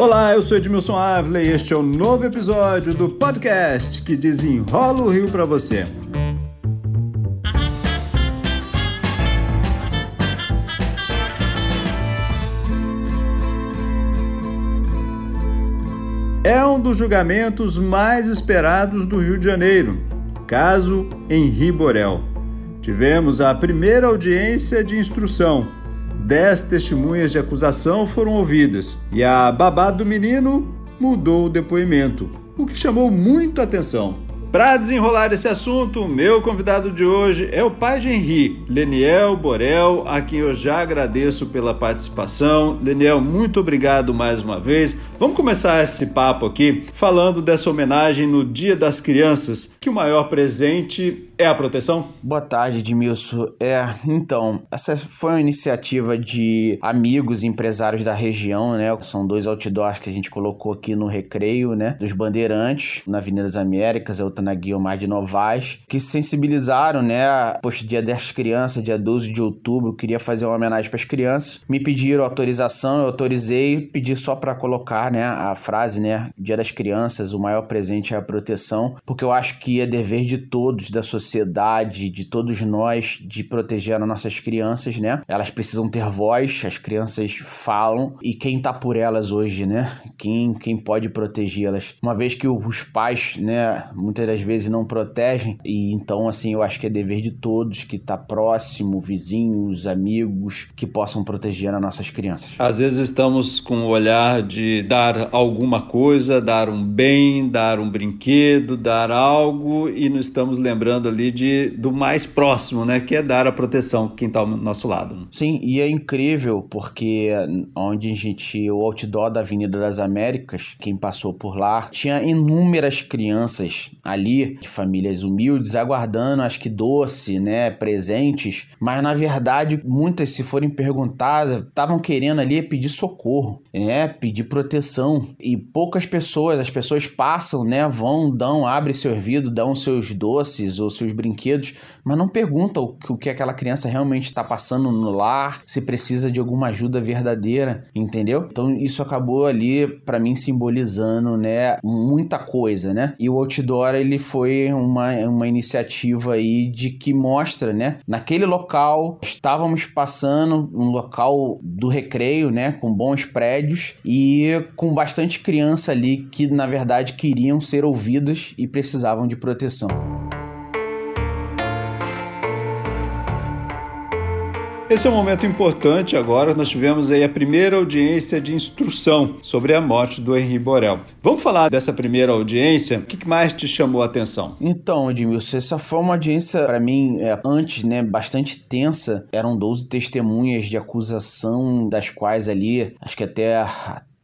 Olá, eu sou Edmilson Ávila e este é o um novo episódio do podcast que desenrola o Rio para você. É um dos julgamentos mais esperados do Rio de Janeiro, caso Henri Borel. Tivemos a primeira audiência de instrução dez testemunhas de acusação foram ouvidas e a babá do menino mudou o depoimento, o que chamou muito atenção. Para desenrolar esse assunto, meu convidado de hoje é o pai de Henri, Leniel Borel, a quem eu já agradeço pela participação. Leniel, muito obrigado mais uma vez. Vamos começar esse papo aqui falando dessa homenagem no Dia das Crianças, que o maior presente é a proteção? Boa tarde, Edmilson. É, então, essa foi uma iniciativa de amigos empresários da região, né? São dois outdoors que a gente colocou aqui no Recreio, né? Dos Bandeirantes, na Avenida das Américas, outra na Guilmar de Novaes, que sensibilizaram, né? Posto Dia das Crianças, dia 12 de outubro, queria fazer uma homenagem para as crianças. Me pediram autorização, eu autorizei, pedi só para colocar, né? A frase, né? Dia das Crianças, o maior presente é a proteção, porque eu acho que é dever de todos da sociedade de todos nós, de proteger as nossas crianças, né? Elas precisam ter voz, as crianças falam e quem tá por elas hoje, né? Quem, quem pode protegê-las? Uma vez que os pais, né, muitas das vezes não protegem, e então, assim, eu acho que é dever de todos que tá próximo, vizinhos, amigos, que possam proteger as nossas crianças. Às vezes estamos com o olhar de dar alguma coisa, dar um bem, dar um brinquedo, dar algo e não estamos lembrando ali de, do mais próximo, né? Que é dar a proteção quem está ao nosso lado. Sim, e é incrível porque onde a gente, o outdoor da Avenida das Américas, quem passou por lá, tinha inúmeras crianças ali, de famílias humildes, aguardando, acho que doce, né? Presentes, mas na verdade, muitas, se forem perguntadas, estavam querendo ali pedir socorro, né? Pedir proteção. E poucas pessoas, as pessoas passam, né? Vão, dão, abrem seu ouvido, dão seus doces ou seus brinquedos, mas não pergunta o, o que aquela criança realmente está passando no lar, se precisa de alguma ajuda verdadeira, entendeu? Então isso acabou ali para mim simbolizando, né, muita coisa, né? E o outdoor ele foi uma, uma iniciativa aí de que mostra, né, naquele local estávamos passando um local do recreio, né, com bons prédios e com bastante criança ali que na verdade queriam ser ouvidas e precisavam de proteção. Esse é um momento importante agora. Nós tivemos aí a primeira audiência de instrução sobre a morte do Henri Borel. Vamos falar dessa primeira audiência? O que mais te chamou a atenção? Então, Edmilson, essa foi uma audiência, para mim, é, antes, né, bastante tensa. Eram 12 testemunhas de acusação, das quais ali, acho que até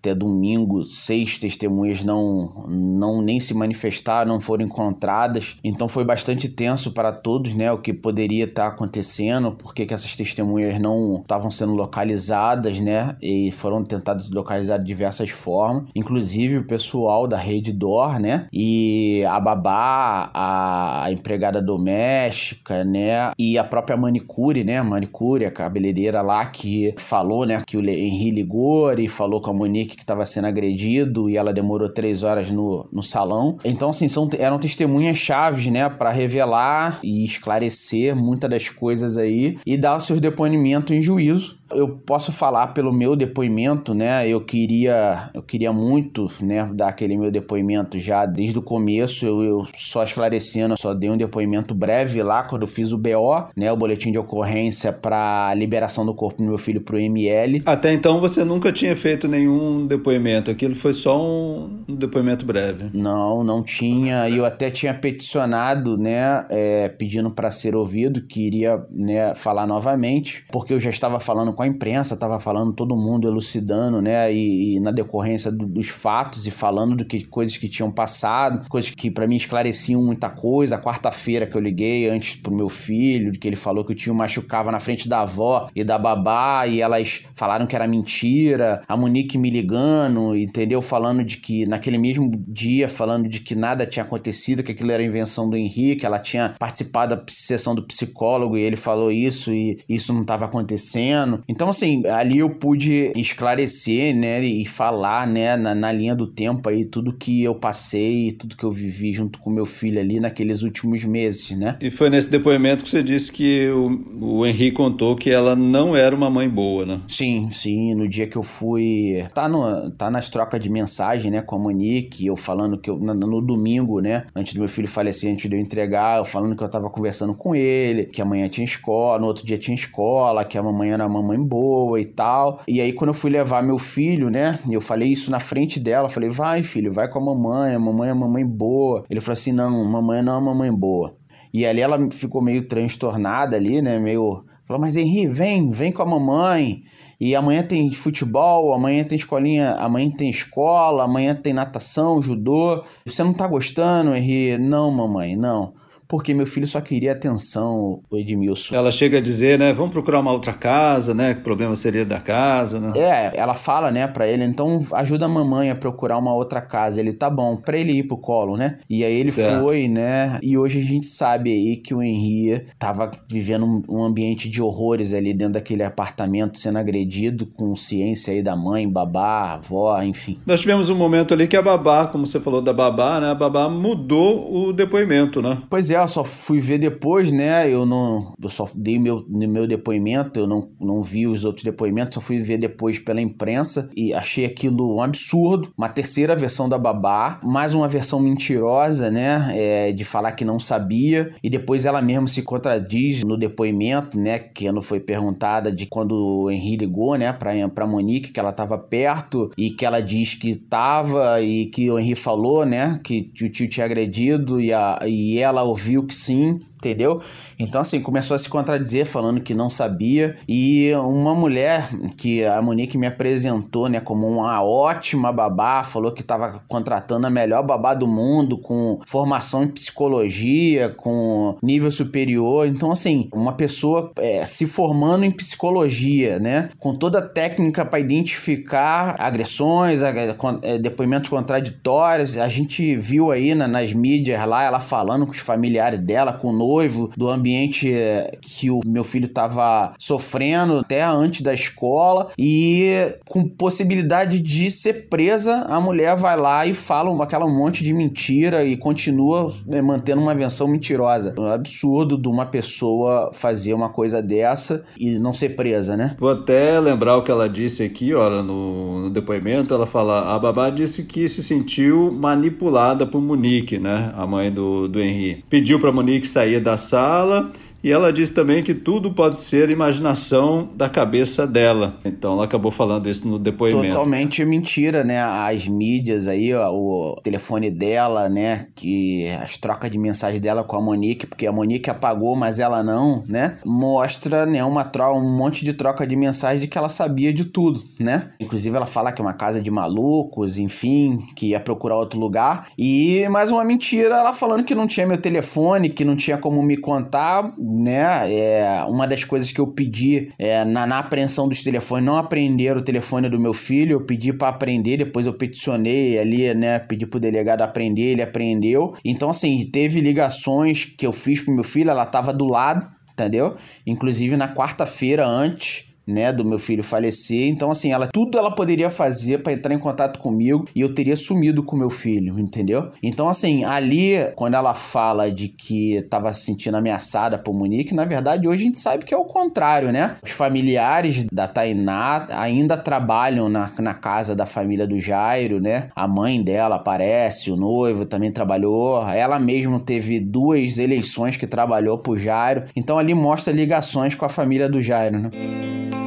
até domingo, seis testemunhas não, não nem se manifestaram, não foram encontradas. Então foi bastante tenso para todos, né? O que poderia estar acontecendo, porque que essas testemunhas não estavam sendo localizadas, né? E foram tentadas localizar de diversas formas. Inclusive o pessoal da rede DOR, né? E a babá, a empregada doméstica, né? E a própria manicure, né? Manicure, a cabeleireira lá que falou, né? Que o Henri ligou e falou com a Monique que estava sendo agredido e ela demorou três horas no, no salão. Então, assim, são, eram testemunhas chaves, né, para revelar e esclarecer muitas das coisas aí e dar o seu depoimento em juízo eu posso falar pelo meu depoimento, né? Eu queria, eu queria muito, né, dar aquele meu depoimento já desde o começo. Eu, eu só esclarecendo, só dei um depoimento breve lá quando eu fiz o BO, né, o boletim de ocorrência para liberação do corpo do meu filho pro ML. Até então você nunca tinha feito nenhum depoimento. Aquilo foi só um, um depoimento breve. Não, não tinha. E eu até tinha peticionado, né, é, pedindo para ser ouvido, queria, né, falar novamente, porque eu já estava falando com a imprensa, estava falando todo mundo elucidando, né? E, e na decorrência do, dos fatos e falando do que coisas que tinham passado, coisas que para mim esclareciam muita coisa. Quarta-feira que eu liguei antes pro meu filho, que ele falou que o tio machucava na frente da avó e da babá e elas falaram que era mentira. A Monique me ligando, entendeu? Falando de que naquele mesmo dia, falando de que nada tinha acontecido, que aquilo era invenção do Henrique, ela tinha participado da sessão do psicólogo e ele falou isso e isso não estava acontecendo. Então, assim, ali eu pude esclarecer, né, e falar, né, na, na linha do tempo aí, tudo que eu passei, tudo que eu vivi junto com meu filho ali naqueles últimos meses, né. E foi nesse depoimento que você disse que o, o Henrique contou que ela não era uma mãe boa, né? Sim, sim, no dia que eu fui, tá, no, tá nas trocas de mensagem, né, com a Monique, eu falando que eu, no, no domingo, né, antes do meu filho falecer, antes de eu entregar, eu falando que eu tava conversando com ele, que amanhã tinha escola, no outro dia tinha escola, que a mamãe era uma boa e tal. E aí, quando eu fui levar meu filho, né? Eu falei isso na frente dela. Falei, vai, filho, vai com a mamãe. A mamãe é mamãe boa. Ele falou assim: não, mamãe não é mamãe boa. E ali ela ficou meio transtornada ali, né? Meio. Falou, mas Henri, vem, vem com a mamãe. E amanhã tem futebol, amanhã tem escolinha, amanhã tem escola, amanhã tem natação, judô. Você não tá gostando, Henri? Não, mamãe, não porque meu filho só queria atenção, o Edmilson. Ela chega a dizer, né, vamos procurar uma outra casa, né, que o problema seria da casa, né? É, ela fala, né, para ele, então ajuda a mamãe a procurar uma outra casa. Ele tá bom, para ele ir pro colo, né? E aí ele certo. foi, né? E hoje a gente sabe aí que o Henri tava vivendo um ambiente de horrores ali dentro daquele apartamento, sendo agredido com ciência aí da mãe, babá, avó, enfim. Nós tivemos um momento ali que a babá, como você falou da babá, né, a babá mudou o depoimento, né? Pois é, eu só fui ver depois, né? Eu não. Eu só dei meu, meu depoimento, eu não, não vi os outros depoimentos, só fui ver depois pela imprensa e achei aquilo um absurdo. Uma terceira versão da babá, mais uma versão mentirosa, né? É, de falar que não sabia. E depois ela mesma se contradiz no depoimento, né? Que não foi perguntada de quando o Henri ligou, né? Pra, pra Monique, que ela tava perto e que ela diz que tava e que o Henri falou, né? Que o tio tinha agredido e, a, e ela ouviu viu que sim, entendeu? Então, assim, começou a se contradizer, falando que não sabia. E uma mulher que a Monique me apresentou, né, como uma ótima babá, falou que estava contratando a melhor babá do mundo, com formação em psicologia, com nível superior. Então, assim, uma pessoa é, se formando em psicologia, né, com toda a técnica para identificar agressões, é, depoimentos contraditórios. A gente viu aí na, nas mídias lá ela falando com os familiares dela, com o noivo, do ambiente eh, que o meu filho estava sofrendo até antes da escola e com possibilidade de ser presa, a mulher vai lá e fala aquela monte de mentira e continua né, mantendo uma versão mentirosa. É um absurdo de uma pessoa fazer uma coisa dessa e não ser presa, né? Vou até lembrar o que ela disse aqui, olha, no, no depoimento, ela fala, a babá disse que se sentiu manipulada por Monique, né, a mãe do, do Henri. Pediu para Monique sair da sala e ela diz também que tudo pode ser imaginação da cabeça dela. Então ela acabou falando isso no depoimento. Totalmente mentira, né? As mídias aí, ó, o telefone dela, né? Que as trocas de mensagem dela com a Monique, porque a Monique apagou, mas ela não, né? Mostra, né, uma troca, um monte de troca de mensagem de que ela sabia de tudo, né? Inclusive ela fala que é uma casa de malucos, enfim, que ia procurar outro lugar. E mais uma mentira, ela falando que não tinha meu telefone, que não tinha como me contar né? É, uma das coisas que eu pedi é, na, na apreensão dos telefones, não aprender o telefone do meu filho, eu pedi para aprender, depois eu peticionei ali, né? Pedi pro delegado aprender, ele aprendeu. Então, assim, teve ligações que eu fiz pro meu filho, ela tava do lado, entendeu? Inclusive na quarta-feira antes né, do meu filho falecer. Então, assim, ela tudo ela poderia fazer para entrar em contato comigo e eu teria sumido com meu filho, entendeu? Então, assim, ali, quando ela fala de que tava se sentindo ameaçada por Monique, na verdade, hoje a gente sabe que é o contrário, né? Os familiares da Tainá ainda trabalham na, na casa da família do Jairo, né? A mãe dela aparece, o noivo também trabalhou. Ela mesma teve duas eleições que trabalhou pro Jairo. Então, ali mostra ligações com a família do Jairo, né?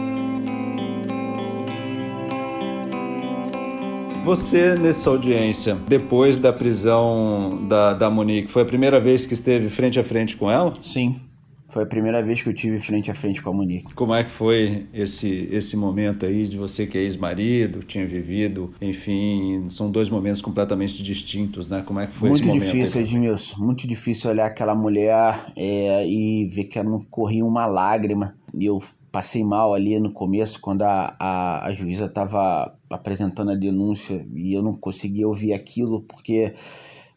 Você, nessa audiência, depois da prisão da, da Monique, foi a primeira vez que esteve frente a frente com ela? Sim. Foi a primeira vez que eu tive frente a frente com a Monique. Como é que foi esse, esse momento aí de você que é ex-marido, tinha vivido, enfim, são dois momentos completamente distintos, né? Como é que foi muito esse momento? Muito difícil, Edmilson, muito difícil olhar aquela mulher é, e ver que ela não corria uma lágrima. E eu passei mal ali no começo, quando a, a, a juíza estava apresentando a denúncia e eu não conseguia ouvir aquilo, porque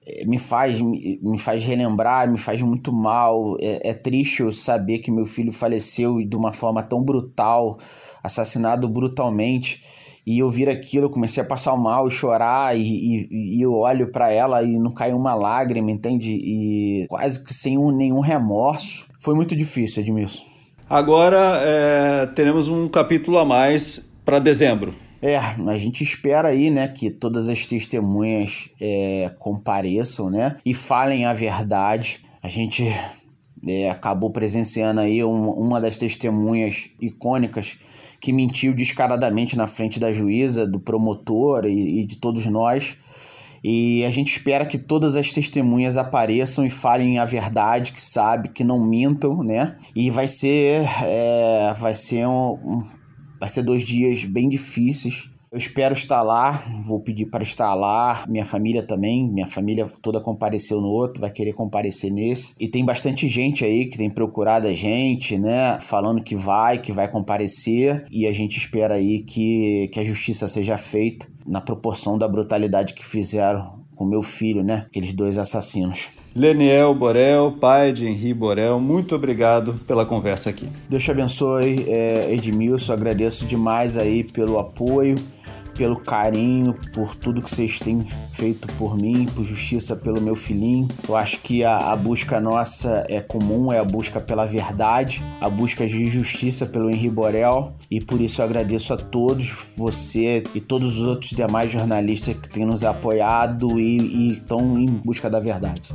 é, me faz, me faz relembrar, me faz muito mal. É, é triste eu saber que meu filho faleceu de uma forma tão brutal, assassinado brutalmente. E eu vir aquilo, eu comecei a passar mal chorar, e, e, e eu olho para ela e não cai uma lágrima, entende? E quase que sem um, nenhum remorso. Foi muito difícil, Edmilson. Agora é, teremos um capítulo a mais para dezembro. É, a gente espera aí, né, que todas as testemunhas é, compareçam, né, e falem a verdade. A gente é, acabou presenciando aí uma, uma das testemunhas icônicas que mentiu descaradamente na frente da juíza, do promotor e, e de todos nós. E a gente espera que todas as testemunhas apareçam e falem a verdade, que sabe, que não mintam, né? E vai ser, é, vai ser um, um, vai ser dois dias bem difíceis eu espero estar lá, vou pedir para estar lá. Minha família também, minha família toda compareceu no outro, vai querer comparecer nesse. E tem bastante gente aí que tem procurado a gente, né? Falando que vai, que vai comparecer. E a gente espera aí que, que a justiça seja feita na proporção da brutalidade que fizeram com meu filho, né? Aqueles dois assassinos. Leniel Borel, pai de Henri Borel, muito obrigado pela conversa aqui. Deus te abençoe, é, Edmilson. Agradeço demais aí pelo apoio pelo carinho, por tudo que vocês têm feito por mim, por justiça pelo meu filhinho. Eu acho que a, a busca nossa é comum, é a busca pela verdade, a busca de justiça pelo Henri Borel. E por isso eu agradeço a todos, você e todos os outros demais jornalistas que têm nos apoiado e, e estão em busca da verdade.